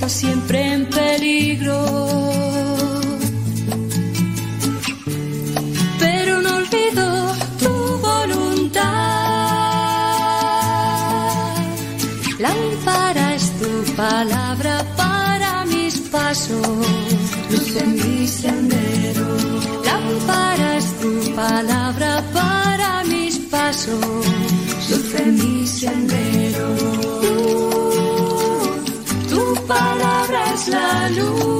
Está siempre en peligro. Pero no olvido tu voluntad. Lámpara es tu palabra para mis pasos, luz en mi sendero. Lámpara es tu palabra para mis pasos, luz en mi sendero. Palabra es la luz.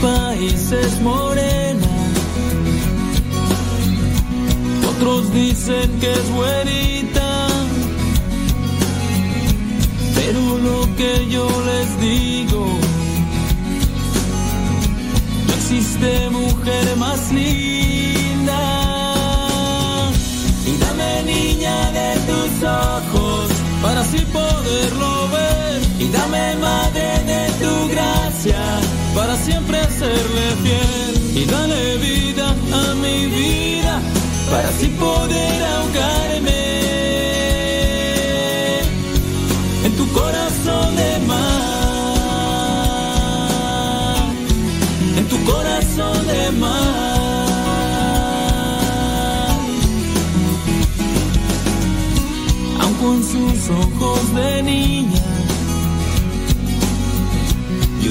País es morena. Otros dicen que es güerita. Pero lo que yo les digo, no existe mujer más linda. Y dame niña de tus ojos para así poderlo ver. Y dame madre de tu gracia para siempre serle fiel. Y dale vida a mi vida para así poder ahogarme en tu corazón de mar. En tu corazón de mar. aun con sus ojos de niña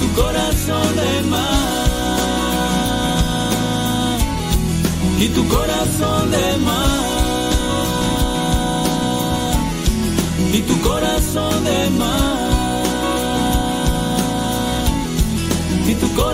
Tu corazón de mar. Y tu corazón de mar. Y tu corazón de mar. Y tu corazón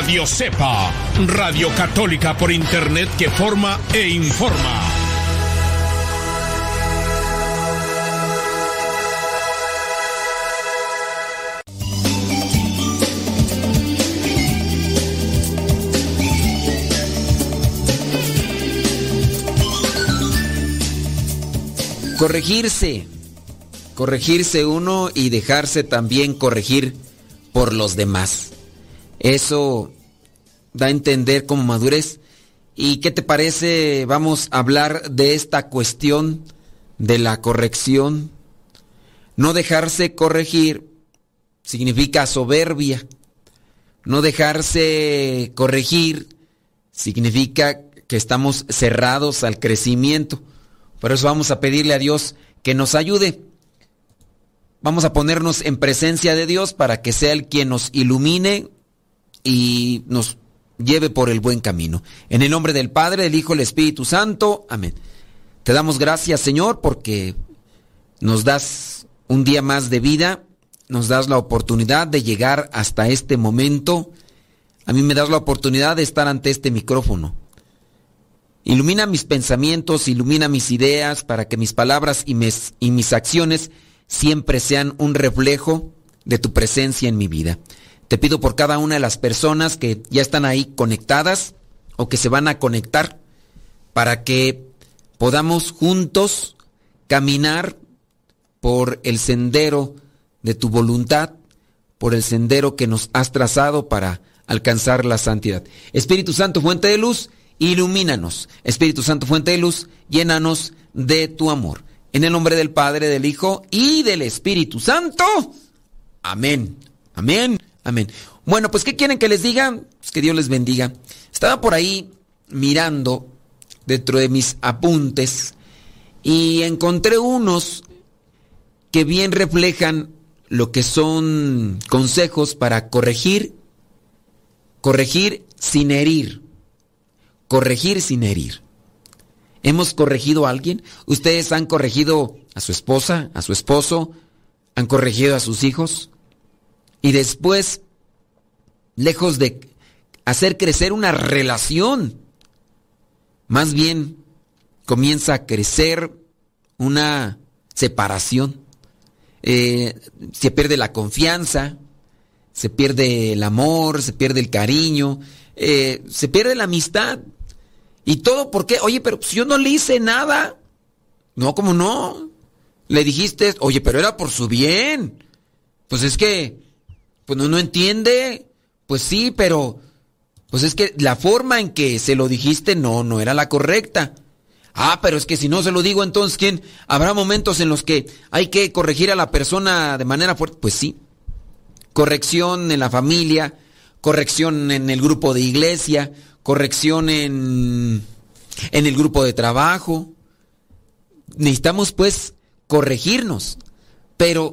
Radio Cepa, Radio Católica por Internet que forma e informa. Corregirse, corregirse uno y dejarse también corregir por los demás. Eso da a entender como madurez. ¿Y qué te parece? Vamos a hablar de esta cuestión de la corrección. No dejarse corregir significa soberbia. No dejarse corregir significa que estamos cerrados al crecimiento. Por eso vamos a pedirle a Dios que nos ayude. Vamos a ponernos en presencia de Dios para que sea el quien nos ilumine y nos lleve por el buen camino. En el nombre del Padre, del Hijo, del Espíritu Santo. Amén. Te damos gracias, Señor, porque nos das un día más de vida, nos das la oportunidad de llegar hasta este momento. A mí me das la oportunidad de estar ante este micrófono. Ilumina mis pensamientos, ilumina mis ideas para que mis palabras y mis, y mis acciones siempre sean un reflejo de tu presencia en mi vida. Te pido por cada una de las personas que ya están ahí conectadas o que se van a conectar para que podamos juntos caminar por el sendero de tu voluntad, por el sendero que nos has trazado para alcanzar la santidad. Espíritu Santo, fuente de luz, ilumínanos. Espíritu Santo, fuente de luz, llénanos de tu amor. En el nombre del Padre, del Hijo y del Espíritu Santo. Amén. Amén. Amén. Bueno, pues ¿qué quieren que les diga? Pues que Dios les bendiga. Estaba por ahí mirando dentro de mis apuntes y encontré unos que bien reflejan lo que son consejos para corregir, corregir sin herir, corregir sin herir. ¿Hemos corregido a alguien? ¿Ustedes han corregido a su esposa, a su esposo? ¿Han corregido a sus hijos? Y después, lejos de hacer crecer una relación, más bien comienza a crecer una separación. Eh, se pierde la confianza, se pierde el amor, se pierde el cariño, eh, se pierde la amistad. Y todo porque, oye, pero si yo no le hice nada. No, como no? Le dijiste, oye, pero era por su bien. Pues es que, pues no, no entiende. Pues sí, pero, pues es que la forma en que se lo dijiste no, no era la correcta. Ah, pero es que si no se lo digo, entonces, ¿quién? Habrá momentos en los que hay que corregir a la persona de manera fuerte. Pues sí. Corrección en la familia, corrección en el grupo de iglesia, corrección en, en el grupo de trabajo. Necesitamos pues corregirnos. Pero,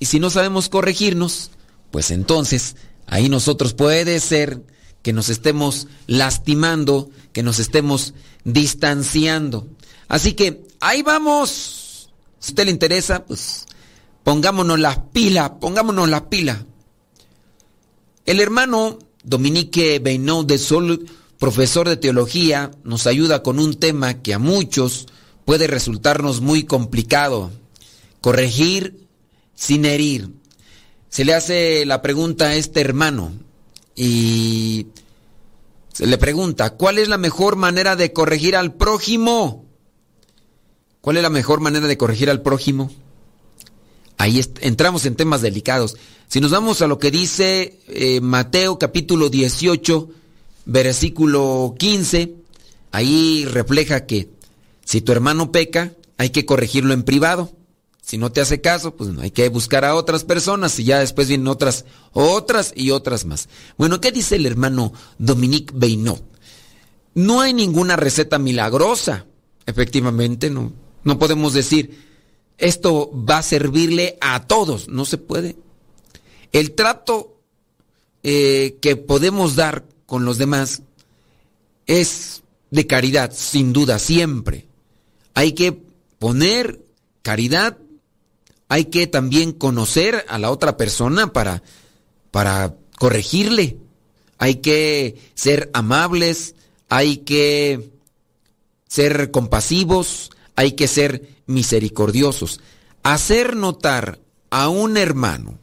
y si no sabemos corregirnos, pues entonces ahí nosotros puede ser que nos estemos lastimando, que nos estemos distanciando. Así que ahí vamos. Si usted le interesa, pues pongámonos las pilas, pongámonos las pilas. El hermano Dominique Beinot de Sol, profesor de teología, nos ayuda con un tema que a muchos puede resultarnos muy complicado. Corregir sin herir. Se le hace la pregunta a este hermano y se le pregunta, ¿cuál es la mejor manera de corregir al prójimo? ¿Cuál es la mejor manera de corregir al prójimo? Ahí entramos en temas delicados. Si nos vamos a lo que dice eh, Mateo capítulo 18, versículo 15, ahí refleja que si tu hermano peca, hay que corregirlo en privado. Si no te hace caso, pues hay que buscar a otras personas y ya después vienen otras, otras y otras más. Bueno, ¿qué dice el hermano Dominique Beinot? No hay ninguna receta milagrosa. Efectivamente, no, no podemos decir, esto va a servirle a todos. No se puede. El trato eh, que podemos dar con los demás es de caridad, sin duda, siempre. Hay que poner caridad hay que también conocer a la otra persona para, para corregirle. Hay que ser amables, hay que ser compasivos, hay que ser misericordiosos. Hacer notar a un hermano,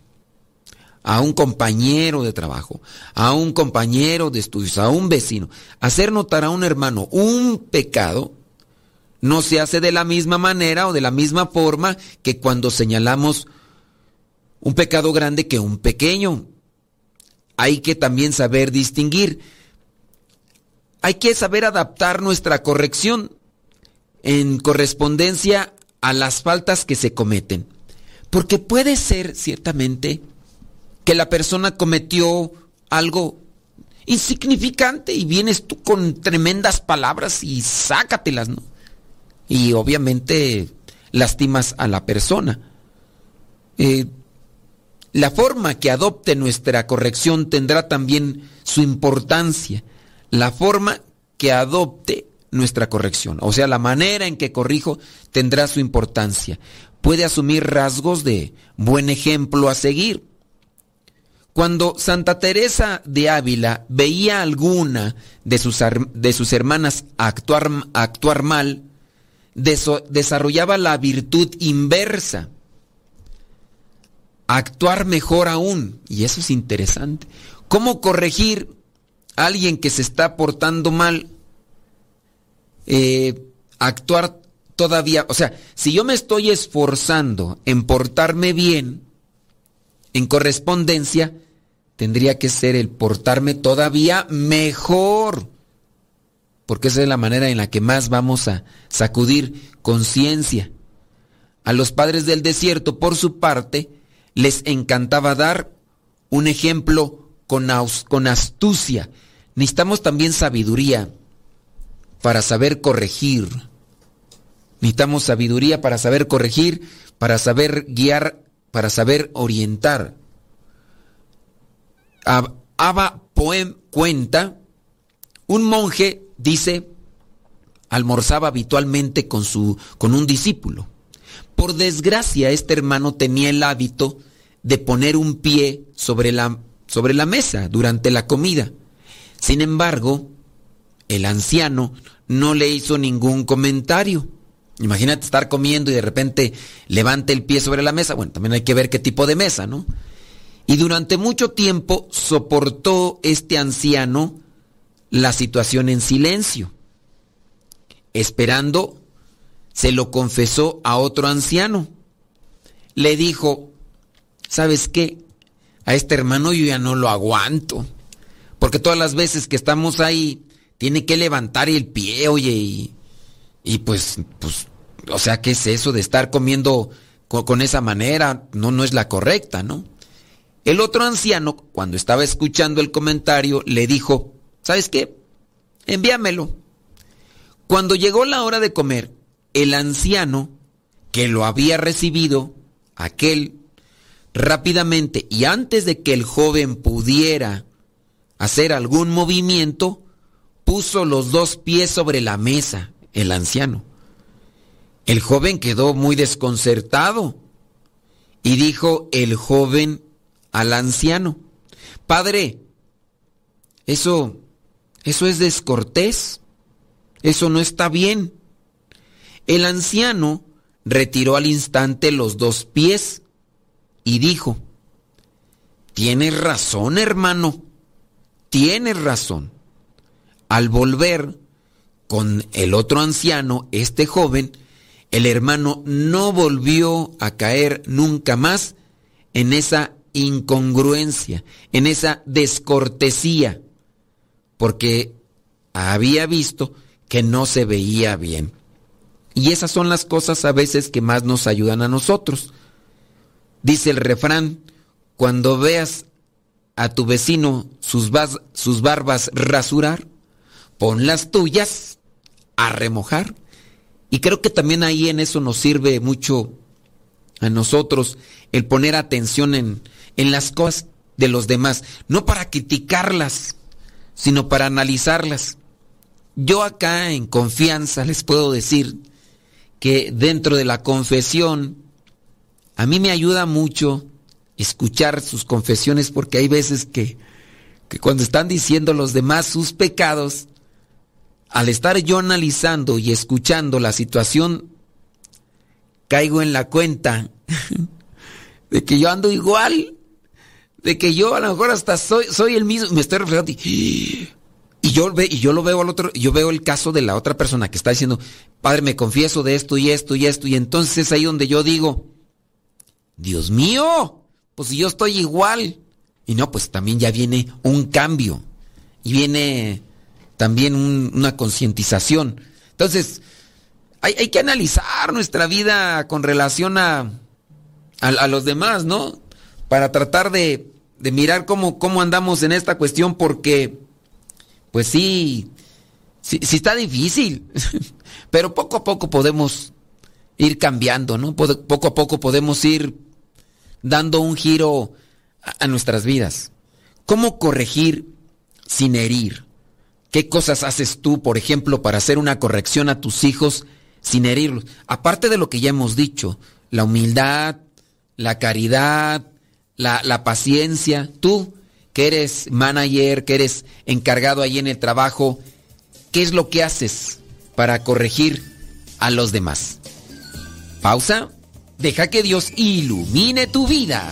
a un compañero de trabajo, a un compañero de estudios, a un vecino, hacer notar a un hermano un pecado no se hace de la misma manera o de la misma forma que cuando señalamos un pecado grande que un pequeño. Hay que también saber distinguir. Hay que saber adaptar nuestra corrección en correspondencia a las faltas que se cometen. Porque puede ser, ciertamente, que la persona cometió algo insignificante y vienes tú con tremendas palabras y sácatelas, ¿no? Y obviamente lastimas a la persona. Eh, la forma que adopte nuestra corrección tendrá también su importancia. La forma que adopte nuestra corrección, o sea, la manera en que corrijo tendrá su importancia. Puede asumir rasgos de buen ejemplo a seguir. Cuando Santa Teresa de Ávila veía a alguna de sus, de sus hermanas actuar, actuar mal, desarrollaba la virtud inversa. Actuar mejor aún. Y eso es interesante. ¿Cómo corregir a alguien que se está portando mal? Eh, actuar todavía, o sea, si yo me estoy esforzando en portarme bien, en correspondencia, tendría que ser el portarme todavía mejor. Porque esa es la manera en la que más vamos a sacudir conciencia. A los padres del desierto, por su parte, les encantaba dar un ejemplo con, astucia. Necesitamos también sabiduría para saber corregir. Necesitamos sabiduría para saber corregir, para saber guiar, para saber orientar. Abba Poem cuenta, un monje, dice, almorzaba habitualmente con, su, con un discípulo. Por desgracia, este hermano tenía el hábito de poner un pie sobre la, sobre la mesa durante la comida. Sin embargo, el anciano no le hizo ningún comentario. Imagínate estar comiendo y de repente levante el pie sobre la mesa. Bueno, también hay que ver qué tipo de mesa, ¿no? Y durante mucho tiempo soportó este anciano la situación en silencio. Esperando, se lo confesó a otro anciano. Le dijo, ¿sabes qué? A este hermano yo ya no lo aguanto. Porque todas las veces que estamos ahí, tiene que levantar el pie, oye, y, y pues, pues, o sea, ¿qué es eso de estar comiendo con, con esa manera? No, no es la correcta, ¿no? El otro anciano, cuando estaba escuchando el comentario, le dijo, ¿sabes qué? Envíamelo. Cuando llegó la hora de comer, el anciano que lo había recibido, aquel, rápidamente y antes de que el joven pudiera hacer algún movimiento, puso los dos pies sobre la mesa, el anciano. El joven quedó muy desconcertado y dijo el joven al anciano, Padre, eso, eso es descortés, eso no está bien. El anciano retiró al instante los dos pies y dijo, Tienes razón, hermano, tienes razón. Al volver con el otro anciano, este joven, el hermano no volvió a caer nunca más en esa incongruencia, en esa descortesía, porque había visto que no se veía bien. Y esas son las cosas a veces que más nos ayudan a nosotros. Dice el refrán, cuando veas a tu vecino sus, barbas rasurar, pon las tuyas a remojar. Y creo que también ahí en eso nos sirve mucho a nosotros el poner atención en, en las cosas de los demás, no para criticarlas, sino para analizarlas. Yo acá en confianza les puedo decir que dentro de la confesión, a mí me ayuda mucho escuchar sus confesiones porque hay veces que, que cuando están diciendo los demás sus pecados, al estar yo analizando y escuchando la situación, caigo en la cuenta de que yo ando igual de que yo a lo mejor hasta soy, soy el mismo, me estoy reflejando y, yo, ve, y yo lo veo al otro, yo veo el caso de la otra persona que está diciendo, Padre, me confieso de esto y esto y esto, y entonces es ahí donde yo digo, Dios mío, pues yo estoy igual. Y no, pues también ya viene un cambio y viene también una concientización. Entonces, hay, hay, que analizar nuestra vida con relación a, a los demás, ¿no? para tratar de, de mirar cómo, cómo andamos en esta cuestión porque, pues sí, sí, está difícil, pero poco a poco podemos ir cambiando, ¿no? Poco a poco podemos ir dando un giro a, nuestras vidas. ¿Cómo corregir sin herir? ¿Qué cosas haces tú, por ejemplo, para hacer una corrección a tus hijos sin herirlos? Aparte de lo que ya hemos dicho, la humildad, la caridad, la, la paciencia. Tú, que eres manager, que eres encargado ahí en el trabajo, ¿qué es lo que haces para corregir a los demás? Pausa. Deja que Dios ilumine tu vida.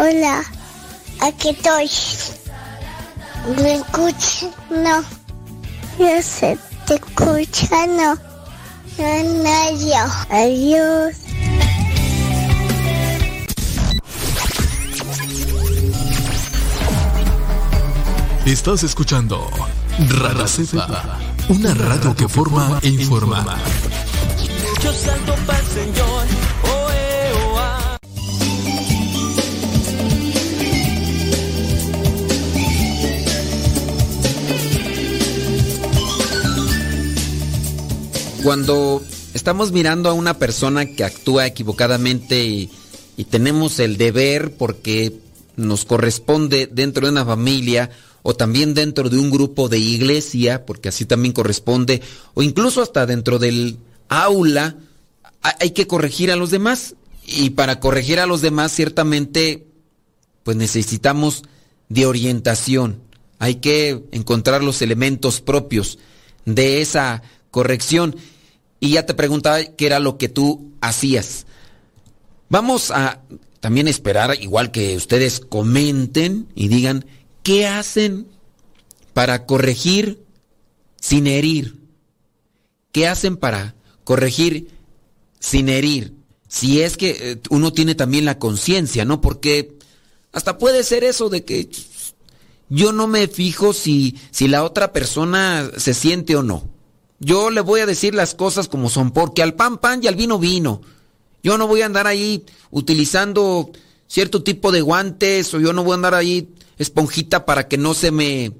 Hola, aquí estoy. ¿Me escuchas? No. Yo sé, te escucha, no. No, no, Adiós. Estás escuchando Radio Cepa, una radio que forma e informa. Yo salto para el Señor. Cuando estamos mirando a una persona que actúa equivocadamente y, tenemos el deber porque nos corresponde dentro de una familia o también dentro de un grupo de iglesia, porque así también corresponde, o incluso hasta dentro del aula, ha- hay que corregir a los demás. Y para corregir a los demás, ciertamente, pues necesitamos de orientación. Hay que encontrar los elementos propios de esa corrección. Y ya te preguntaba qué era lo que tú hacías. Vamos a también esperar, igual que ustedes comenten y digan, ¿qué hacen para corregir sin herir? ¿Qué hacen para corregir sin herir? Si es que eh, uno tiene también la conciencia, ¿no? Porque hasta puede ser eso de que yo no me fijo si, si la otra persona se siente o no. Yo le voy a decir las cosas como son, porque al pan pan y al vino vino. Yo no voy a andar ahí utilizando cierto tipo de guantes o yo no voy a andar ahí esponjita para que no se me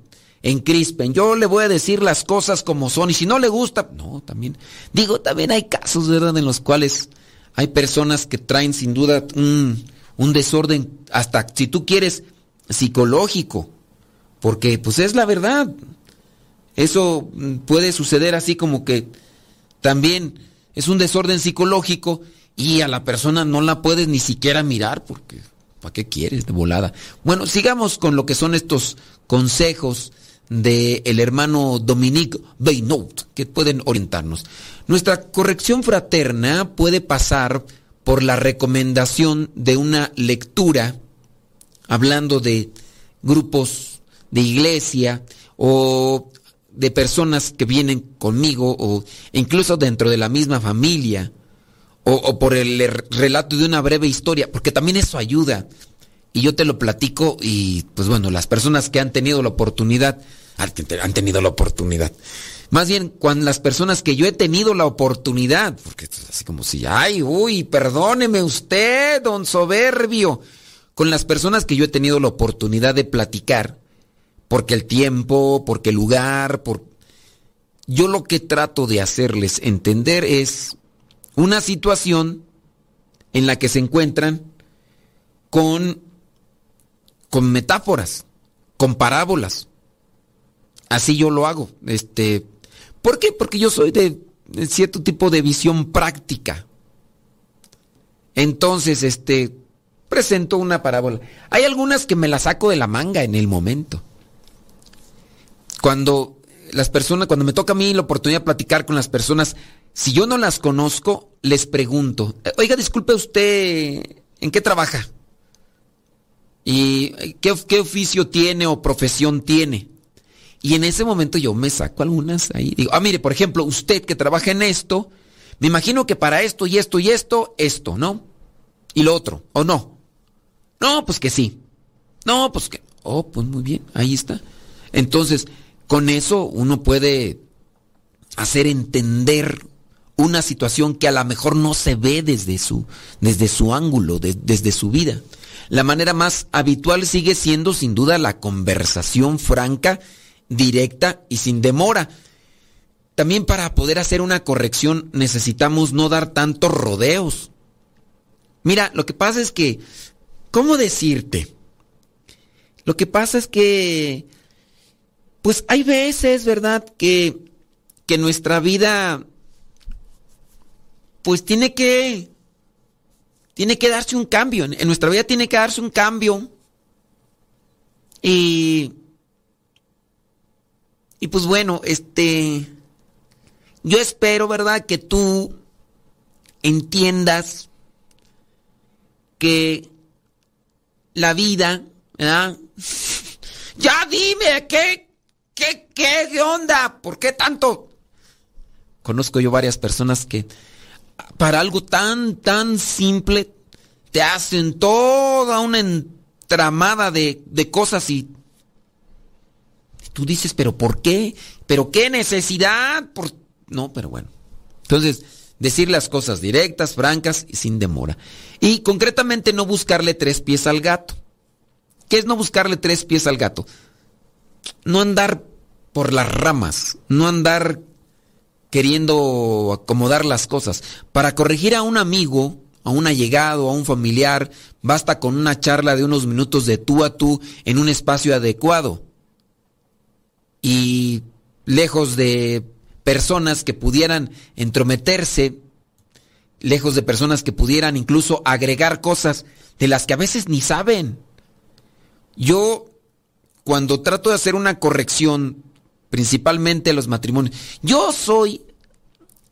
encrispen. Yo le voy a decir las cosas como son y si no le gusta, no, también. Digo, también hay casos, ¿verdad?, en los cuales hay personas que traen sin duda un, un desorden, hasta si tú quieres, psicológico. Porque pues es la verdad. Eso mm, puede suceder así como que también es un desorden psicológico y a la persona no la puedes ni siquiera mirar porque ¿para qué quieres de volada? Bueno, sigamos con lo que son estos consejos del el hermano Dominique Beynaut que pueden orientarnos. Nuestra corrección fraterna puede pasar por la recomendación de una lectura hablando de grupos de iglesia o de personas que vienen conmigo o incluso dentro de la misma familia o, por el relato de una breve historia, porque también eso ayuda. Y yo te lo platico y pues bueno, las personas que han tenido la oportunidad, han te- han tenido la oportunidad. Más bien, cuando las personas que yo he tenido la oportunidad, porque es así como si, ay, uy, perdóneme usted, don soberbio, con las personas que yo he tenido la oportunidad de platicar, porque el tiempo, porque el lugar, por... Yo lo que trato de hacerles entender es una situación en la que se encuentran con, con metáforas, con parábolas. Así yo lo hago. Este, ¿Por qué? Porque yo soy de, cierto tipo de visión práctica. Entonces, este, presento una parábola. Hay algunas que me las saco de la manga en el momento. Cuando las personas, cuando me toca a mí la oportunidad de platicar con las personas, si yo no las conozco, les pregunto, oiga, disculpe usted, ¿en qué trabaja? ¿Y qué, qué oficio tiene o profesión tiene? Y en ese momento yo me saco algunas ahí. Digo, ah, mire, por ejemplo, usted que trabaja en esto, me imagino que para esto y esto y esto, esto, ¿no? Y lo otro, ¿o no? No, pues que sí. No, pues que... Oh, pues muy bien, ahí está. Entonces, con eso uno puede hacer entender una situación que a lo mejor no se ve desde su, desde su ángulo, desde su vida. La manera más habitual sigue siendo sin duda la conversación franca, directa y sin demora. También para poder hacer una corrección necesitamos no dar tantos rodeos. Mira, lo que pasa es que, ¿cómo decirte? Lo que pasa es que, pues hay veces, ¿verdad? Que, que nuestra vida, pues tiene que, tiene que darse un cambio. En nuestra vida tiene que darse un cambio. Y, y pues bueno, este, yo espero, ¿verdad? Que tú entiendas que la vida, ¿verdad? ya dime, ¿qué, qué, qué, onda? ¿Por qué tanto? Conozco yo varias personas que para algo tan, tan simple te hacen toda una entramada de, de cosas y tú dices, pero ¿por qué? ¿Pero qué necesidad? Por... No, pero bueno. Entonces, decir las cosas directas, francas y sin demora. Y concretamente no buscarle tres pies al gato. ¿Qué es no buscarle tres pies al gato? No andar por las ramas, no andar queriendo acomodar las cosas. Para corregir a un amigo, a un allegado, a un familiar, basta con una charla de unos minutos de tú a tú en un espacio adecuado. Y lejos de personas que pudieran entrometerse, lejos de personas que pudieran incluso agregar cosas de las que a veces ni saben. Yo, cuando trato de hacer una corrección, principalmente los matrimonios, yo soy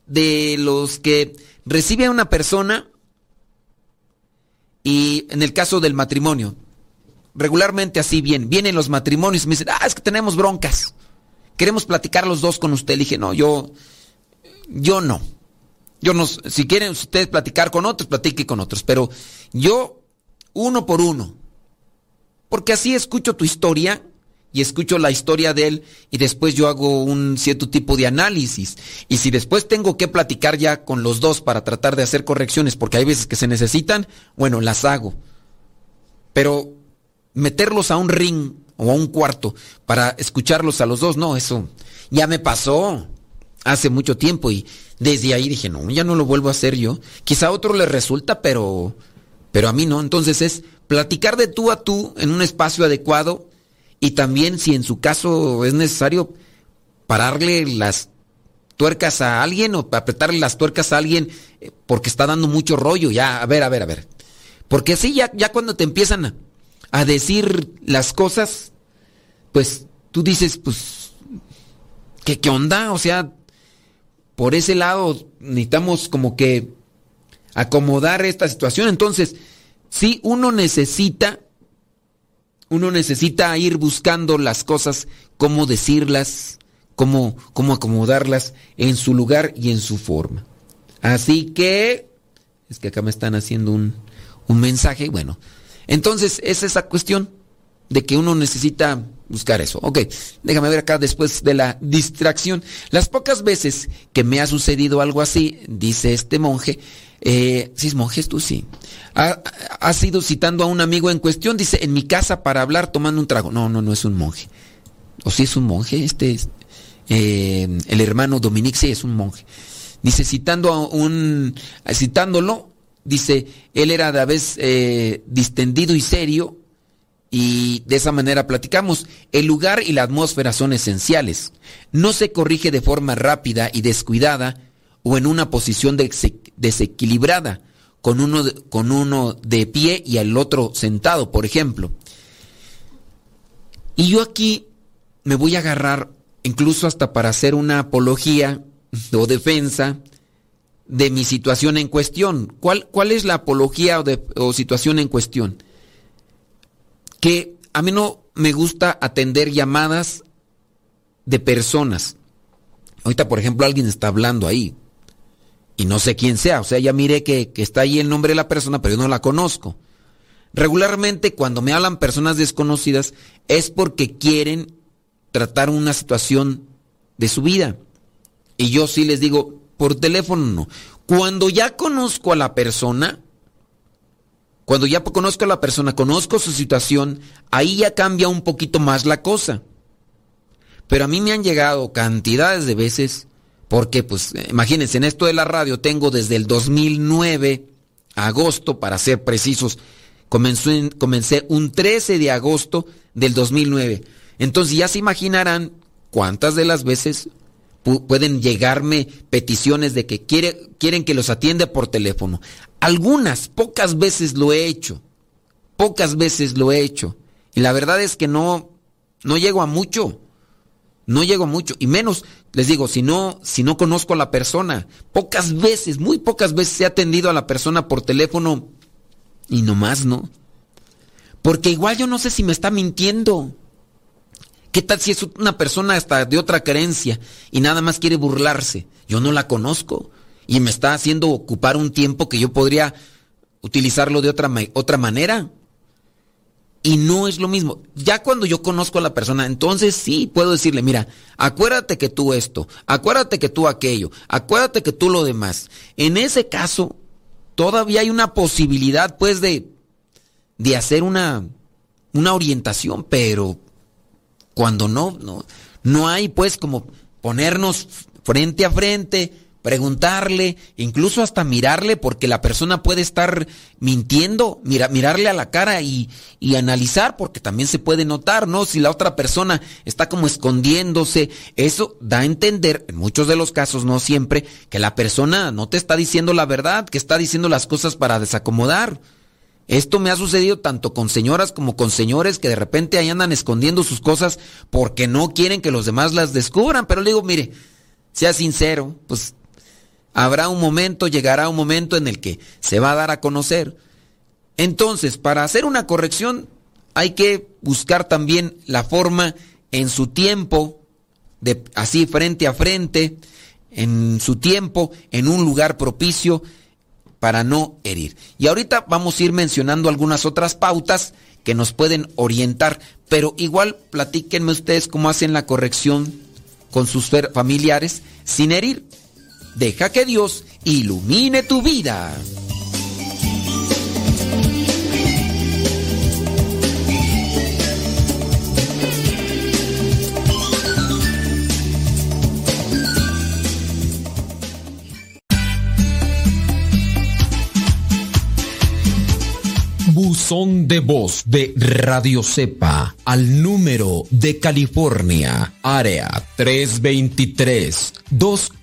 de los que recibe a una persona y en el caso del matrimonio, regularmente así bien, vienen los matrimonios y me dicen, ah, es que tenemos broncas queremos platicar los dos con usted. Le dije, no, yo, yo no. Yo no, si quieren ustedes platicar con otros, platique con otros, pero yo uno por uno. Porque así escucho tu historia y escucho la historia de él y después yo hago un cierto tipo de análisis. Y si después tengo que platicar ya con los dos para tratar de hacer correcciones, porque hay veces que se necesitan, bueno, las hago. Pero meterlos a un ring o a un cuarto para escucharlos a los dos. No, eso ya me pasó hace mucho tiempo y desde ahí dije, no, ya no lo vuelvo a hacer yo. Quizá a otro le resulta, pero, pero a mí no. Entonces es platicar de tú a tú en un espacio adecuado y también si en su caso es necesario pararle las tuercas a alguien o apretarle las tuercas a alguien eh, porque está dando mucho rollo. Ya, a ver, a ver, a ver. Porque así ya, ya cuando te empiezan a, a decir las cosas, pues tú dices, pues, ¿qué, qué onda? O sea, por ese lado necesitamos como que acomodar esta situación. Entonces, sí, uno necesita, uno necesita ir buscando las cosas, cómo decirlas, cómo, cómo acomodarlas en su lugar y en su forma. Así que, es que acá me están haciendo un, un mensaje, bueno, entonces, es esa cuestión de que uno necesita buscar eso. Ok, déjame ver acá después de la distracción. Las pocas veces que me ha sucedido algo así, dice este monje, eh, si es monje, tú sí, ha, ha, sido citando a un amigo en cuestión, dice, en mi casa para hablar tomando un trago. No, no, no es un monje. O si es un monje, este es, eh, el hermano Dominique, sí es un monje. Dice, citando a un, citándolo, dice, él era de vez eh, distendido y serio y de esa manera platicamos. El lugar y la atmósfera son esenciales. No se corrige de forma rápida y descuidada o en una posición desequilibrada, con uno, de, con uno de pie y el otro sentado, por ejemplo. Y yo aquí me voy a agarrar incluso hasta para hacer una apología o defensa de mi situación en cuestión. ¿Cuál, cuál es la apología o situación en cuestión? Que a mí no me gusta atender llamadas de personas. Ahorita, por ejemplo, alguien está hablando ahí. y no sé quién sea. O sea, ya miré que, que está ahí el nombre de la persona, pero yo no la conozco. Regularmente cuando me hablan personas desconocidas es porque quieren tratar una situación de su vida. Y yo sí les digo, por teléfono no. Cuando ya conozco a la persona, cuando ya conozco a la persona, conozco su situación, ahí ya cambia un poquito más la cosa. Pero a mí me han llegado cantidades de veces, porque pues imagínense, en esto de la radio tengo desde el 2009, agosto para ser precisos, comencé un 13 de agosto del 2009. Entonces ya se imaginarán cuántas de las veces pueden llegarme peticiones de que quiere, quieren que los atienda por teléfono. Algunas, pocas veces lo he hecho. Pocas veces lo he hecho. Y la verdad es que no, no llego a mucho. No llego a mucho. Y menos, les digo, si no, si no conozco a la persona. Pocas veces, muy pocas veces he atendido a la persona por teléfono y no más, ¿no? Porque igual yo no sé si me está mintiendo. ¿Qué tal si es una persona hasta de otra creencia y nada más quiere burlarse? Yo no la conozco y me está haciendo ocupar un tiempo que yo podría utilizarlo de otra, otra manera. Y no es lo mismo. Ya cuando yo conozco a la persona, entonces sí puedo decirle, mira, acuérdate que tú esto, acuérdate que tú aquello, acuérdate que tú lo demás. En ese caso, todavía hay una posibilidad pues de, de hacer una, una orientación, pero cuando no, no, no hay pues como ponernos frente a frente, preguntarle, incluso hasta mirarle, porque la persona puede estar mintiendo, mira, mirarle a la cara y, y, analizar, porque también se puede notar, ¿no? Si la otra persona está como escondiéndose, eso da a entender, en muchos de los casos, no siempre, que la persona no te está diciendo la verdad, que está diciendo las cosas para desacomodar. Esto me ha sucedido tanto con señoras como con señores que de repente ahí andan escondiendo sus cosas porque no quieren que los demás las descubran. Pero le digo, mire, sea sincero, pues habrá un momento, llegará un momento en el que se va a dar a conocer. Entonces, para hacer una corrección hay que buscar también la forma en su tiempo, así frente a frente, en su tiempo, en un lugar propicio para no herir. Y ahorita vamos a ir mencionando algunas otras pautas que nos pueden orientar, pero igual platíquenme ustedes cómo hacen la corrección con sus familiares sin herir. Deja que Dios ilumine tu vida. Buzón de voz de Radio Cepa al número de California, área 323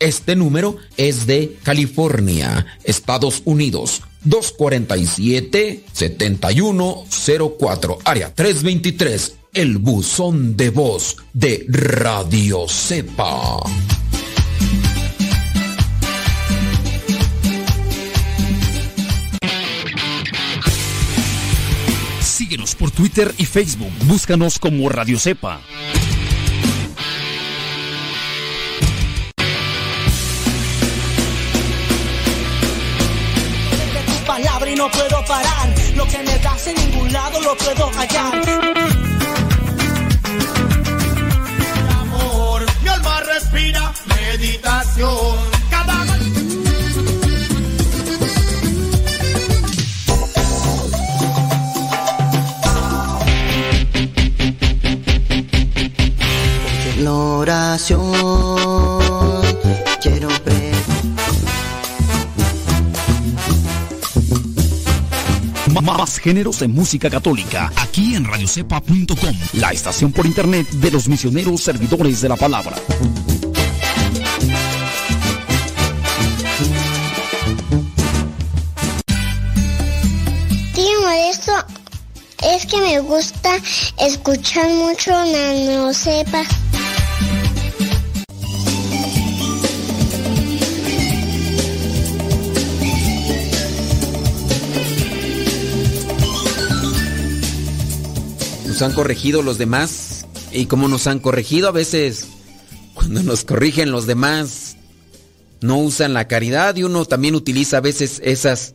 este número es de California, Estados Unidos. 247-7104, área 323, el buzón de voz de Radio Cepa. Síguenos por Twitter y Facebook. Búscanos como Radio Cepa. No puedo parar. Lo que me das en ningún lado lo puedo hallar. Amor, mi alma respira meditación. más géneros de música católica aquí en radiocepa.com, la estación por internet de los misioneros servidores de la palabra. Tío Modesto, es que me gusta escuchar mucho Nanocepa. Han corregido los demás. Y como nos han corregido a veces, cuando nos corrigen los demás, no usan la caridad y uno también utiliza a veces esas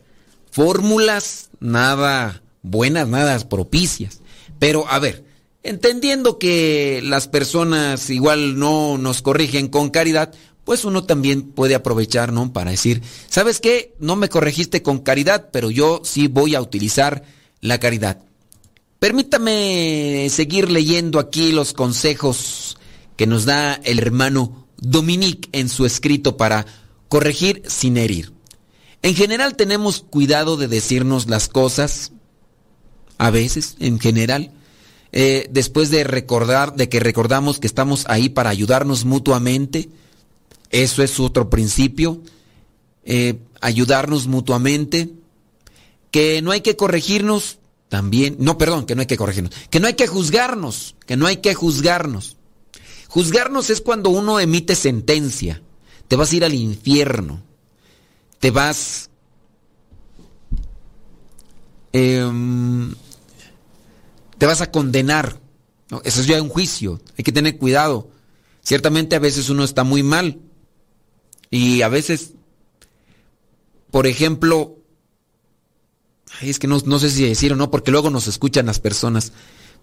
fórmulas nada buenas, nada propicias. Pero a ver, entendiendo que las personas igual no nos corrigen con caridad, pues uno también puede aprovechar, ¿no? Para decir, ¿sabes qué? No me corregiste con caridad, pero yo sí voy a utilizar la caridad. Permítame seguir leyendo aquí los consejos que nos da el hermano Dominique en su escrito para corregir sin herir. En general tenemos cuidado de decirnos las cosas, a veces, en general, eh, después de recordar, de que recordamos que estamos ahí para ayudarnos mutuamente, eso es otro principio, eh, ayudarnos mutuamente, que no hay que corregirnos también, no, perdón, que no hay que corregirnos, que no hay que juzgarnos, que no hay que juzgarnos. Juzgarnos es cuando uno emite sentencia, te vas a ir al infierno, te vas... Em, te vas a condenar. Eso es ya un juicio, hay que tener cuidado. Ciertamente a veces uno está muy mal y a veces, por ejemplo, es que no, sé si decir o no, porque luego nos escuchan las personas.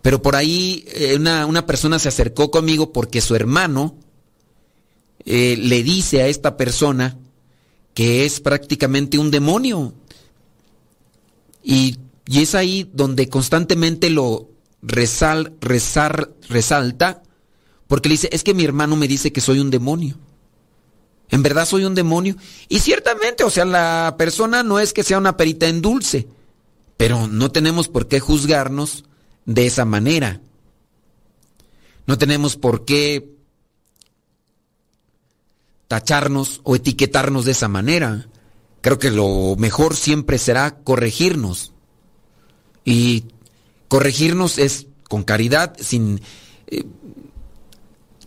Pero por ahí eh, una, persona se acercó conmigo porque su hermano eh, le dice a esta persona que es prácticamente un demonio. Y, es ahí donde constantemente lo resal, resalta, porque le dice, es que mi hermano me dice que soy un demonio. ¿En verdad soy un demonio? Y ciertamente, o sea, la persona no es que sea una perita en dulce pero no tenemos por qué juzgarnos de esa manera. No tenemos por qué tacharnos o etiquetarnos de esa manera. Creo que lo mejor siempre será corregirnos. Y corregirnos es con caridad, sin eh,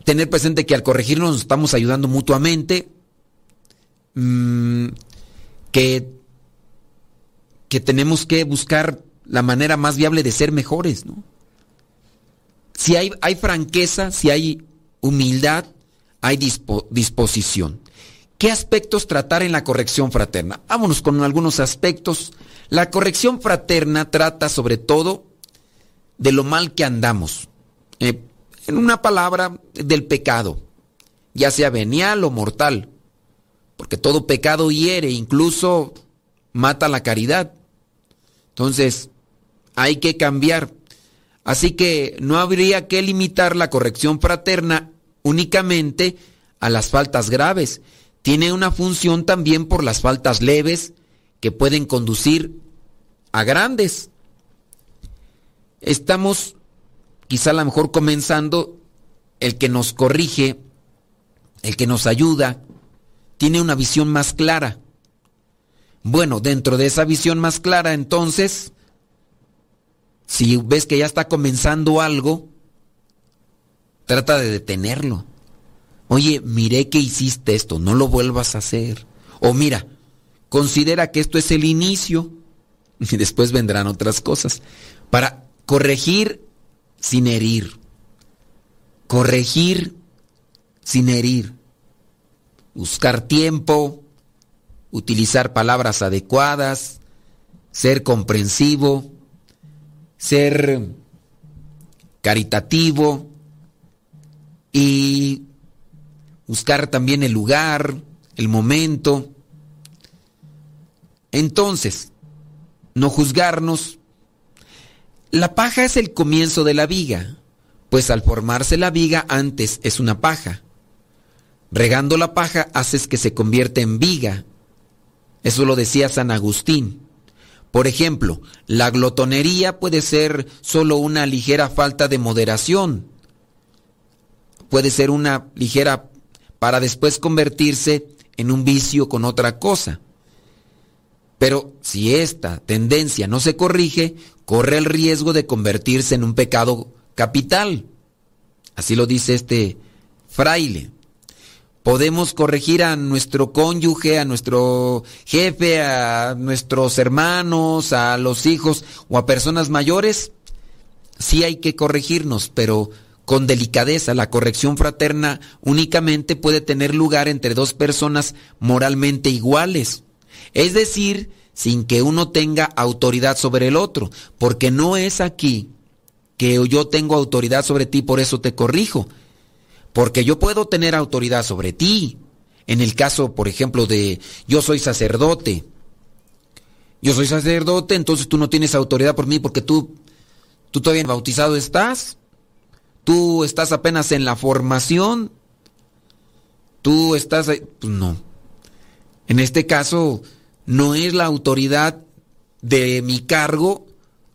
tener presente que al corregirnos nos estamos ayudando mutuamente, mm, que que tenemos que buscar la manera más viable de ser mejores, ¿no? Si hay, franqueza, si hay humildad, hay disposición. ¿Qué aspectos tratar en la corrección fraterna? Vámonos con algunos aspectos. La corrección fraterna trata sobre todo de lo mal que andamos. Eh, en una palabra, del pecado, ya sea venial o mortal. Porque todo pecado hiere, incluso mata la caridad. Entonces, hay que cambiar. Así que no habría que limitar la corrección fraterna únicamente a las faltas graves. Tiene una función también por las faltas leves que pueden conducir a grandes. Estamos quizá a lo mejor comenzando, el que nos corrige, el que nos ayuda, tiene una visión más clara. Bueno, dentro de esa visión más clara, entonces, si ves que ya está comenzando algo, trata de detenerlo. Oye, miré que hiciste esto, no lo vuelvas a hacer. O mira, considera que esto es el inicio y después vendrán otras cosas. Para corregir sin herir. Corregir sin herir. Buscar tiempo, utilizar palabras adecuadas, ser comprensivo, ser caritativo y buscar también el lugar, el momento. Entonces, no juzgarnos. La paja es el comienzo de la viga, pues al formarse la viga antes es una paja. Regando la paja haces que se convierta en viga eso lo decía San Agustín. Por ejemplo, la glotonería puede ser solo una ligera falta de moderación. Puede ser una ligera para después convertirse en un vicio con otra cosa. Pero si esta tendencia no se corrige, corre el riesgo de convertirse en un pecado capital. Así lo dice este fraile. Podemos corregir a nuestro cónyuge, a nuestro jefe, a nuestros hermanos, a los hijos o a personas mayores. Sí hay que corregirnos, pero con delicadeza. La corrección fraterna únicamente puede tener lugar entre dos personas moralmente iguales. Es decir, sin que uno tenga autoridad sobre el otro, porque no es aquí que yo tengo autoridad sobre ti, por eso te corrijo. Porque yo puedo tener autoridad sobre ti. En el caso, por ejemplo, de yo soy sacerdote. Yo soy sacerdote, entonces tú no tienes autoridad por mí porque tú, tú todavía bautizado estás. Tú estás apenas en la formación. Tú estás... Ahí. Pues no. En este caso, no es la autoridad de mi cargo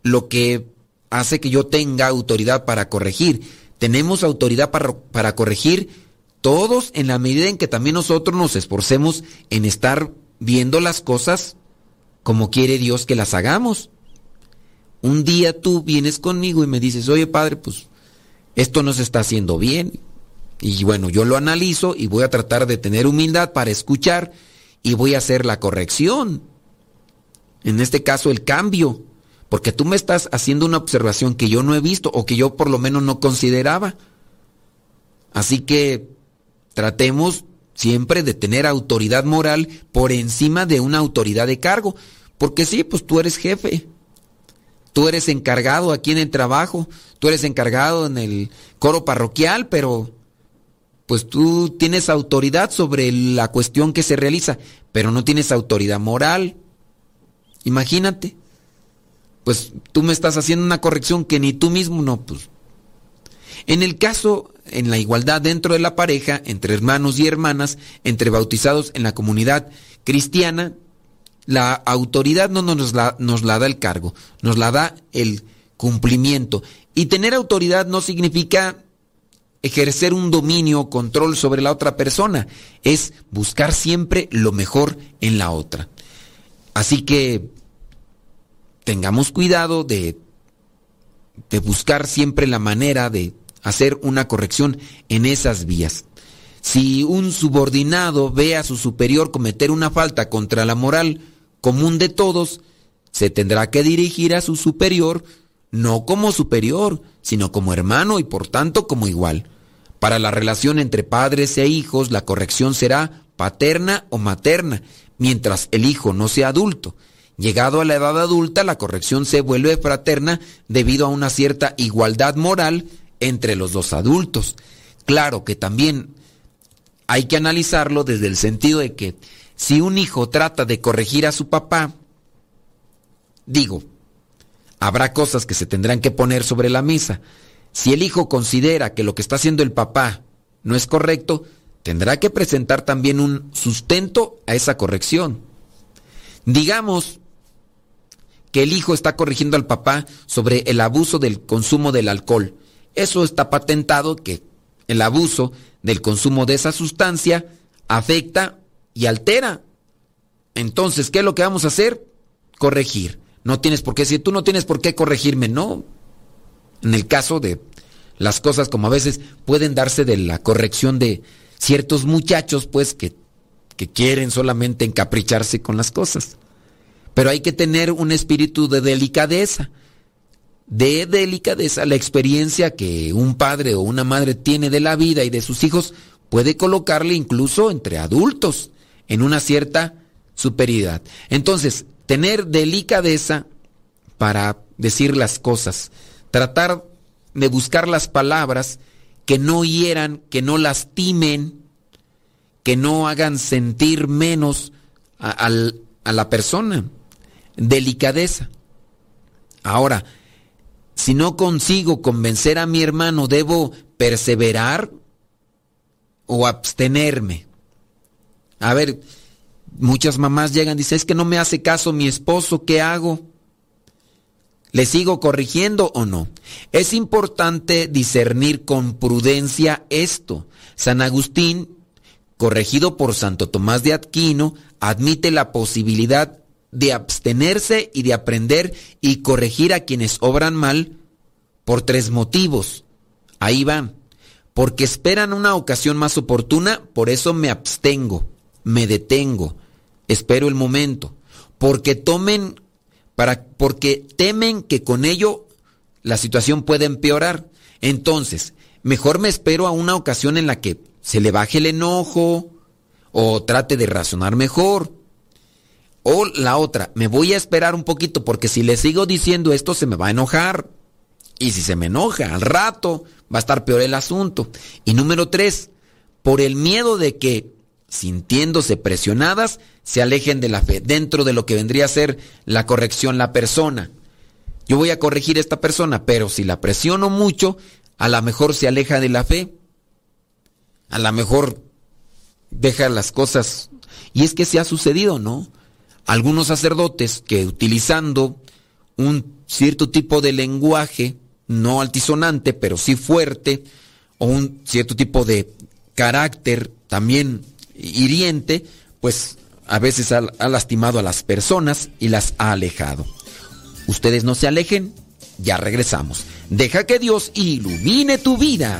lo que hace que yo tenga autoridad para corregir. Tenemos autoridad para, para, corregir todos en la medida en que también nosotros nos esforcemos en estar viendo las cosas como quiere Dios que las hagamos. Un día tú vienes conmigo y me dices, oye padre, pues esto no se está haciendo bien. Y bueno, yo lo analizo y voy a tratar de tener humildad para escuchar y voy a hacer la corrección. En este caso, el cambio. Porque tú me estás haciendo una observación que yo no he visto o que yo por lo menos no consideraba. Así que tratemos siempre de tener autoridad moral por encima de una autoridad de cargo. Porque sí, pues tú eres jefe. Tú eres encargado aquí en el trabajo. Tú eres encargado en el coro parroquial, pero pues tú tienes autoridad sobre la cuestión que se realiza, pero no tienes autoridad moral. Imagínate. Pues tú me estás haciendo una corrección que ni tú mismo no, pues. En el caso, en la igualdad dentro de la pareja, entre hermanos y hermanas, entre bautizados en la comunidad cristiana, la autoridad no nos la, nos la da el cargo, nos la da el cumplimiento. Y tener autoridad no significa ejercer un dominio, control sobre la otra persona, es buscar siempre lo mejor en la otra. Así que tengamos cuidado de, de buscar siempre la manera de hacer una corrección en esas vías. Si un subordinado ve a su superior cometer una falta contra la moral común de todos, se tendrá que dirigir a su superior no como superior, sino como hermano y por tanto como igual. Para la relación entre padres e hijos, la corrección será paterna o materna, mientras el hijo no sea adulto. Llegado a la edad adulta, la corrección se vuelve fraterna debido a una cierta igualdad moral entre los dos adultos. Claro que también hay que analizarlo desde el sentido de que si un hijo trata de corregir a su papá, digo, habrá cosas que se tendrán que poner sobre la mesa. Si el hijo considera que lo que está haciendo el papá no es correcto, tendrá que presentar también un sustento a esa corrección. Digamos que el hijo está corrigiendo al papá sobre el abuso del consumo del alcohol. Eso está patentado que el abuso del consumo de esa sustancia afecta y altera. Entonces, ¿qué es lo que vamos a hacer? Corregir. No tienes por qué, si tú no tienes por qué corregirme, no. En el caso de las cosas como a veces pueden darse de la corrección de ciertos muchachos, pues que, que quieren solamente encapricharse con las cosas. Pero hay que tener un espíritu de delicadeza. De delicadeza, la experiencia que un padre o una madre tiene de la vida y de sus hijos puede colocarle incluso entre adultos en una cierta superioridad. Entonces, tener delicadeza para decir las cosas, tratar de buscar las palabras que no hieran, que no lastimen, que no hagan sentir menos a, a la persona. Delicadeza. Ahora, si no consigo convencer a mi hermano, ¿debo perseverar o abstenerme? A ver, Muchas mamás llegan y dicen, es que no me hace caso mi esposo, ¿qué hago? ¿Le sigo corrigiendo o no? Es importante discernir con prudencia esto. San Agustín, corregido por Santo Tomás de Aquino, admite la posibilidad de abstenerse y de aprender y corregir a quienes obran mal por tres motivos. Ahí van. Porque esperan una ocasión más oportuna, por eso me abstengo, me detengo, espero el momento. Porque tomen, para, porque temen que con ello la situación pueda empeorar. Entonces, mejor me espero a una ocasión en la que se le baje el enojo o trate de razonar mejor. O la otra, me voy a esperar un poquito porque si le sigo diciendo esto se me va a enojar. Y si se me enoja al rato, va a estar peor el asunto. Y número tres, por el miedo de que, sintiéndose presionadas, se alejen de la fe, dentro de lo que vendría a ser la corrección la persona. Yo voy a corregir a esta persona, pero si la presiono mucho, a lo mejor se aleja de la fe. A lo mejor deja las cosas. Y es que se ha sucedido, ¿no? Algunos sacerdotes que utilizando un cierto tipo de lenguaje, no altisonante, pero sí fuerte, o un cierto tipo de carácter también hiriente, pues a veces ha, lastimado a las personas y las ha alejado. Ustedes no se alejen, ya regresamos. Deja que Dios ilumine tu vida.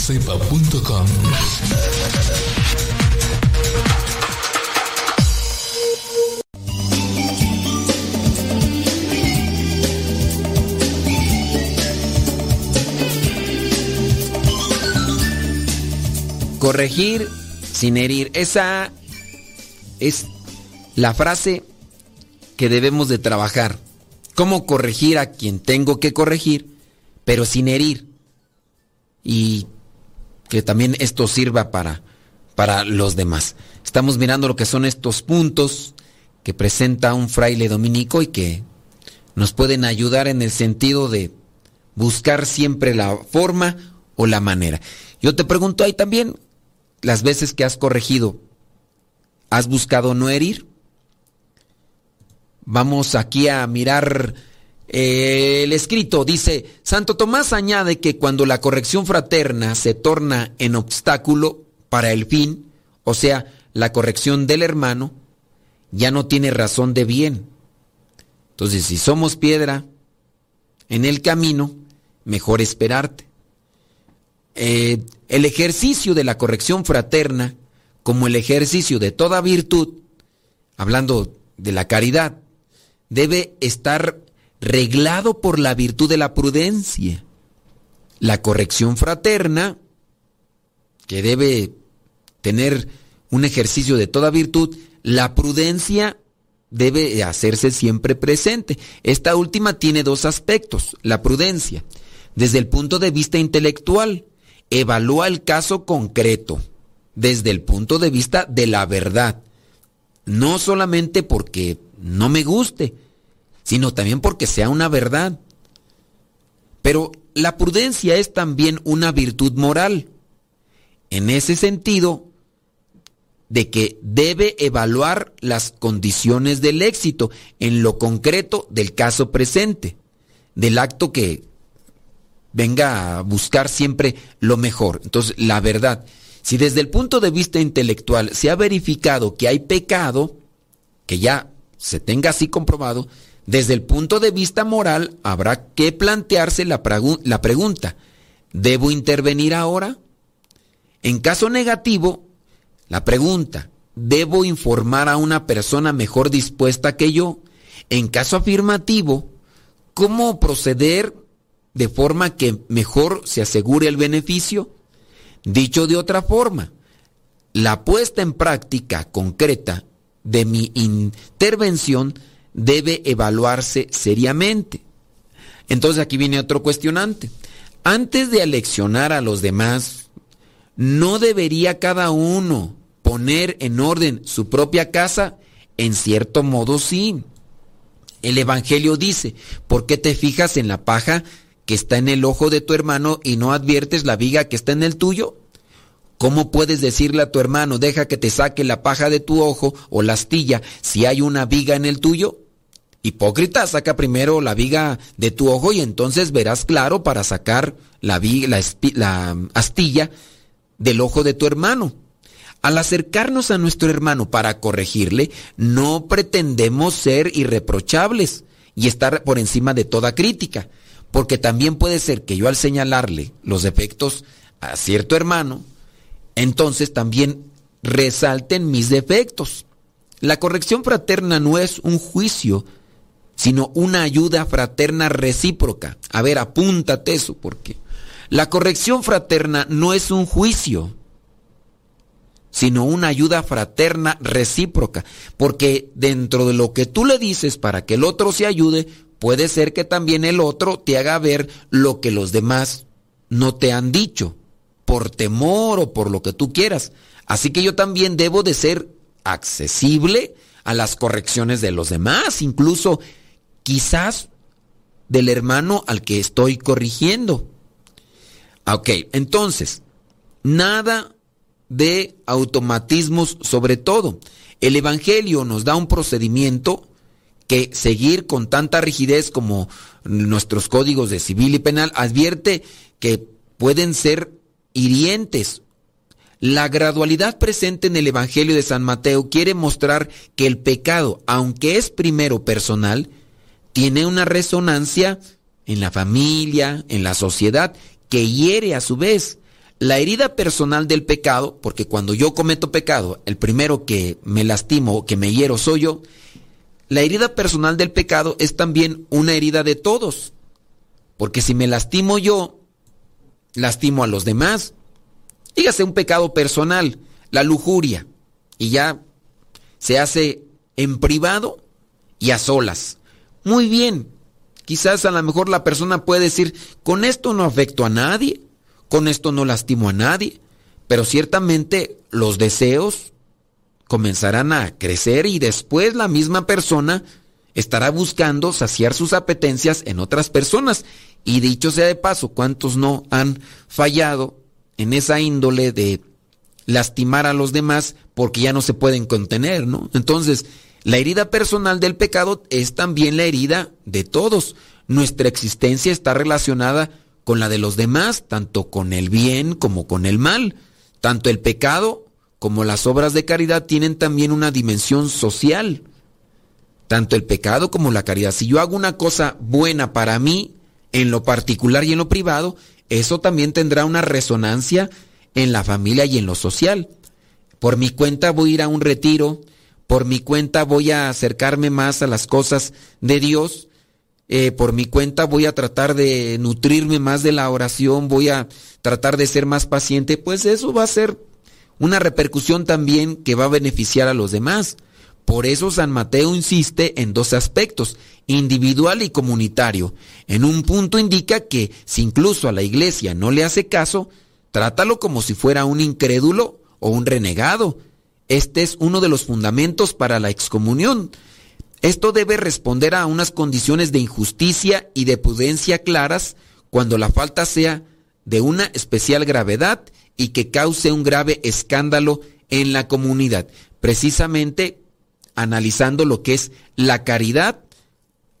radiocepa.com Corregir sin herir. Esa es la frase que debemos de trabajar. ¿Cómo corregir a quien tengo que corregir, pero sin herir? Y que también esto sirva para, para los demás. Estamos mirando lo que son estos puntos que presenta un fraile dominico y que nos pueden ayudar en el sentido de buscar siempre la forma o la manera. Yo te pregunto ahí también, las veces que has corregido, ¿has buscado no herir? Vamos aquí a mirar el escrito. Dice, Santo Tomás añade que cuando la corrección fraterna se torna en obstáculo para el fin, o sea, la corrección del hermano, ya no tiene razón de bien. Entonces, si somos piedra en el camino, mejor esperarte. Eh, el ejercicio de la corrección fraterna, como el ejercicio de toda virtud, hablando de la caridad, debe estar reglado por la virtud de la prudencia. La corrección fraterna, que debe tener un ejercicio de toda virtud, la prudencia debe hacerse siempre presente. Esta última tiene dos aspectos. La prudencia, desde el punto de vista intelectual, evalúa el caso concreto, desde el punto de vista de la verdad. No solamente porque no me guste, sino también porque sea una verdad. Pero la prudencia es también una virtud moral. En ese sentido, de que debe evaluar las condiciones del éxito en lo concreto del caso presente, del acto que venga a buscar siempre lo mejor. Entonces, la verdad. Si desde el punto de vista intelectual se ha verificado que hay pecado, que ya se tenga así comprobado, desde el punto de vista moral habrá que plantearse la, la pregunta, ¿debo intervenir ahora? En caso negativo, la pregunta, ¿debo informar a una persona mejor dispuesta que yo? En caso afirmativo, ¿cómo proceder de forma que mejor se asegure el beneficio? Dicho de otra forma, la puesta en práctica concreta de mi intervención debe evaluarse seriamente. Entonces aquí viene otro cuestionante. Antes de aleccionar a los demás, ¿no debería cada uno poner en orden su propia casa? En cierto modo sí. El Evangelio dice, ¿por qué te fijas en la paja que está en el ojo de tu hermano y no adviertes la viga que está en el tuyo? ¿Cómo puedes decirle a tu hermano, deja que te saque la paja de tu ojo o la astilla si hay una viga en el tuyo? Hipócrita, saca primero la viga de tu ojo y entonces verás claro para sacar la, viga, la, la astilla del ojo de tu hermano. Al acercarnos a nuestro hermano para corregirle, no pretendemos ser irreprochables y estar por encima de toda crítica. Porque también puede ser que yo al señalarle los defectos a cierto hermano, entonces también resalten mis defectos. La corrección fraterna no es un juicio, sino una ayuda fraterna recíproca. A ver, apúntate eso, porque la corrección fraterna no es un juicio, sino una ayuda fraterna recíproca, porque dentro de lo que tú le dices para que el otro se ayude, puede ser que también el otro te haga ver lo que los demás no te han dicho, por temor o por lo que tú quieras. Así que yo también debo de ser accesible a las correcciones de los demás, incluso quizás del hermano al que estoy corrigiendo. Ok, entonces, nada de automatismos sobre todo. El Evangelio nos da un procedimiento que seguir con tanta rigidez como nuestros códigos de civil y penal advierte que pueden ser hirientes. La gradualidad presente en el Evangelio de San Mateo quiere mostrar que el pecado, aunque es primero personal, tiene una resonancia en la familia, en la sociedad, que hiere a su vez. La herida personal del pecado, porque cuando yo cometo pecado, el primero que me lastimo, que me hiero soy yo, la herida personal del pecado es también una herida de todos. Porque si me lastimo yo, lastimo a los demás. Dígase un pecado personal, la lujuria, y ya se hace en privado y a solas. Muy bien, quizás a lo mejor la persona puede decir, con esto no afecto a nadie, con esto no lastimo a nadie, pero ciertamente los deseos, comenzarán a crecer y después la misma persona estará buscando saciar sus apetencias en otras personas. Y dicho sea de paso, ¿cuántos no han fallado en esa índole de lastimar a los demás porque ya no se pueden contener, ¿no? Entonces, la herida personal del pecado es también la herida de todos. Nuestra existencia está relacionada con la de los demás, tanto con el bien como con el mal. Tanto el pecado como las obras de caridad tienen también una dimensión social. Tanto el pecado como la caridad. Si yo hago una cosa buena para mí, en lo particular y en lo privado, eso también tendrá una resonancia en la familia y en lo social. Por mi cuenta voy a ir a un retiro, por mi cuenta voy a acercarme más a las cosas de Dios, eh, por mi cuenta voy a tratar de nutrirme más de la oración, voy a tratar de ser más paciente, pues eso va a ser una repercusión también que va a beneficiar a los demás. Por eso San Mateo insiste en dos aspectos, individual y comunitario. En un punto indica que si incluso a la iglesia no le hace caso, trátalo como si fuera un incrédulo o un renegado. Este es uno de los fundamentos para la excomunión. Esto debe responder a unas condiciones de injusticia y de prudencia claras cuando la falta sea de una especial gravedad y que cause un grave escándalo en la comunidad. Precisamente analizando lo que es la caridad,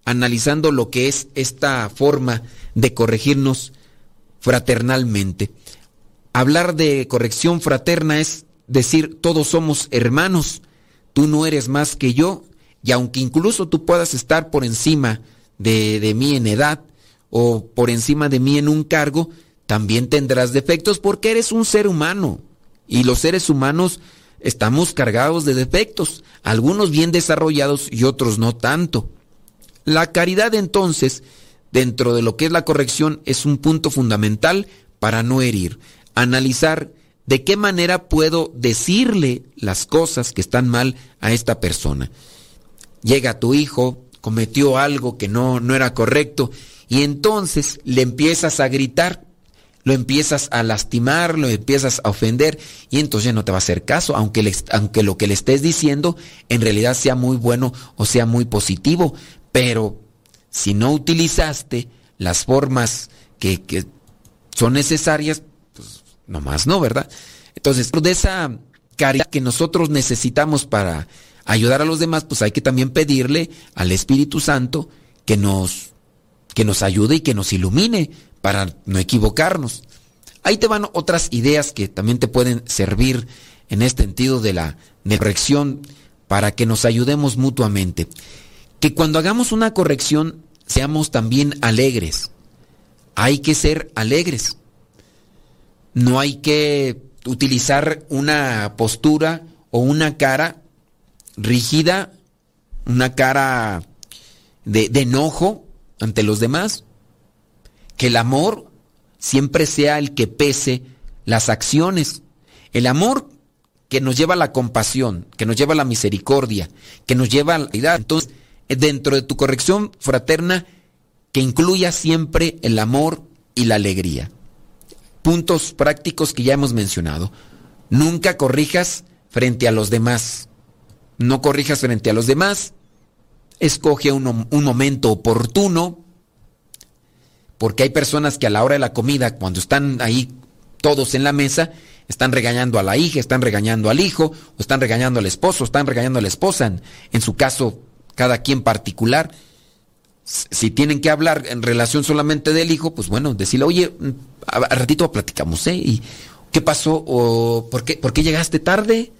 analizando lo que es esta forma de corregirnos fraternalmente. hablar de corrección fraterna es decir, todos somos hermanos, tú no eres más que yo, y aunque incluso tú puedas estar por encima de, de mí en edad o por encima de mí en un cargo, también tendrás defectos porque eres un ser humano. Y los seres humanos estamos cargados de defectos, algunos bien desarrollados y otros no tanto. La caridad entonces, dentro de lo que es la corrección, es un punto fundamental para no herir. Analizar de qué manera puedo decirle las cosas que están mal a esta persona. Llega tu hijo, cometió algo que no, no era correcto, y entonces le empiezas a gritar lo empiezas a lastimar, lo empiezas a ofender y entonces no te va a hacer caso, aunque, aunque lo que le estés diciendo en realidad sea muy bueno o sea muy positivo. Pero si no utilizaste las formas que, que son necesarias, pues nomás no, ¿verdad? Entonces, de esa caridad que nosotros necesitamos para ayudar a los demás, pues hay que también pedirle al Espíritu Santo que nos, que nos ayude y que nos ilumine para no equivocarnos. Ahí te van otras ideas que también te pueden servir en este sentido de la corrección para que nos ayudemos mutuamente. Que cuando hagamos una corrección seamos también alegres. Hay que ser alegres. No hay que utilizar una postura o una cara rígida, una cara de, de enojo ante los demás que el amor siempre sea el que pese las acciones. El amor que nos lleva a la compasión, que nos lleva a la misericordia, que nos lleva a la vida. Entonces, dentro de tu corrección fraterna, que incluya siempre el amor y la alegría. Puntos prácticos que ya hemos mencionado. Nunca corrijas frente a los demás. No corrijas frente a los demás. Escoge un, un momento oportuno porque hay personas que a la hora de la comida, cuando están ahí todos en la mesa, están regañando a la hija, están regañando al hijo, o están regañando al esposo, están regañando a la esposa, en, su caso, cada quien particular. Si tienen que hablar en relación solamente del hijo, pues bueno, decirle, oye, mm, a, ratito platicamos, ¿eh? ¿Y qué pasó? ¿O por qué, por qué llegaste tarde?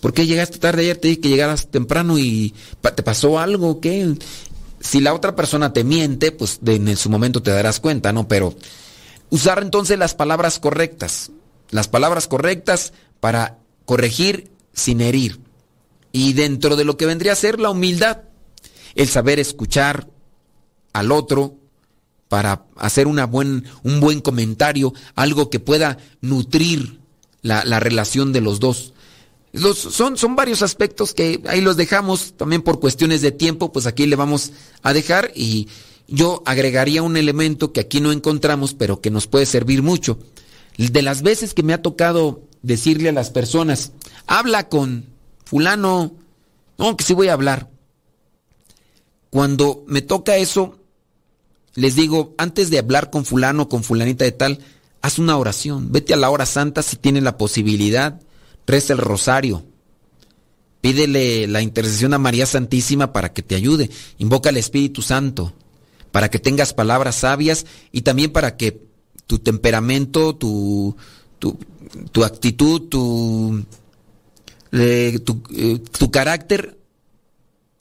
¿Por qué llegaste tarde ayer? Te dije que llegaras temprano y te pasó algo, ¿qué? Si la otra persona te miente, pues en su momento te darás cuenta, ¿no? Pero usar entonces las palabras correctas, las palabras correctas para corregir sin herir. Y dentro de lo que vendría a ser la humildad, el saber escuchar al otro para hacer una buen, un buen comentario, algo que pueda nutrir la, la relación de los dos son, son varios aspectos que ahí los dejamos también por cuestiones de tiempo, pues aquí le vamos a dejar y yo agregaría un elemento que aquí no encontramos, pero que nos puede servir mucho. De las veces que me ha tocado decirle a las personas, habla con fulano, no, que sí voy a hablar. Cuando me toca eso, les digo, antes de hablar con fulano, con fulanita de tal, haz una oración, vete a la hora santa si tienes la posibilidad reza el rosario, pídele la intercesión a María Santísima para que te ayude, invoca al Espíritu Santo, para que tengas palabras sabias y también para que tu temperamento, tu, tu, actitud, tu, eh, eh, tu, carácter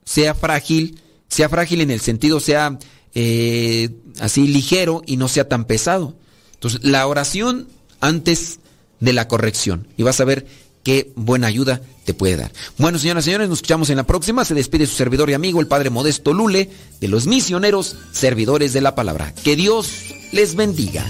sea frágil, sea frágil en el sentido, sea eh, así ligero y no sea tan pesado. Entonces, la oración antes de la corrección. Y vas a ver qué buena ayuda te puede dar. Bueno, señoras y señores, nos escuchamos en la próxima. Se despide su servidor y amigo, el Padre Modesto Lule, de los misioneros servidores de la palabra. Que Dios les bendiga.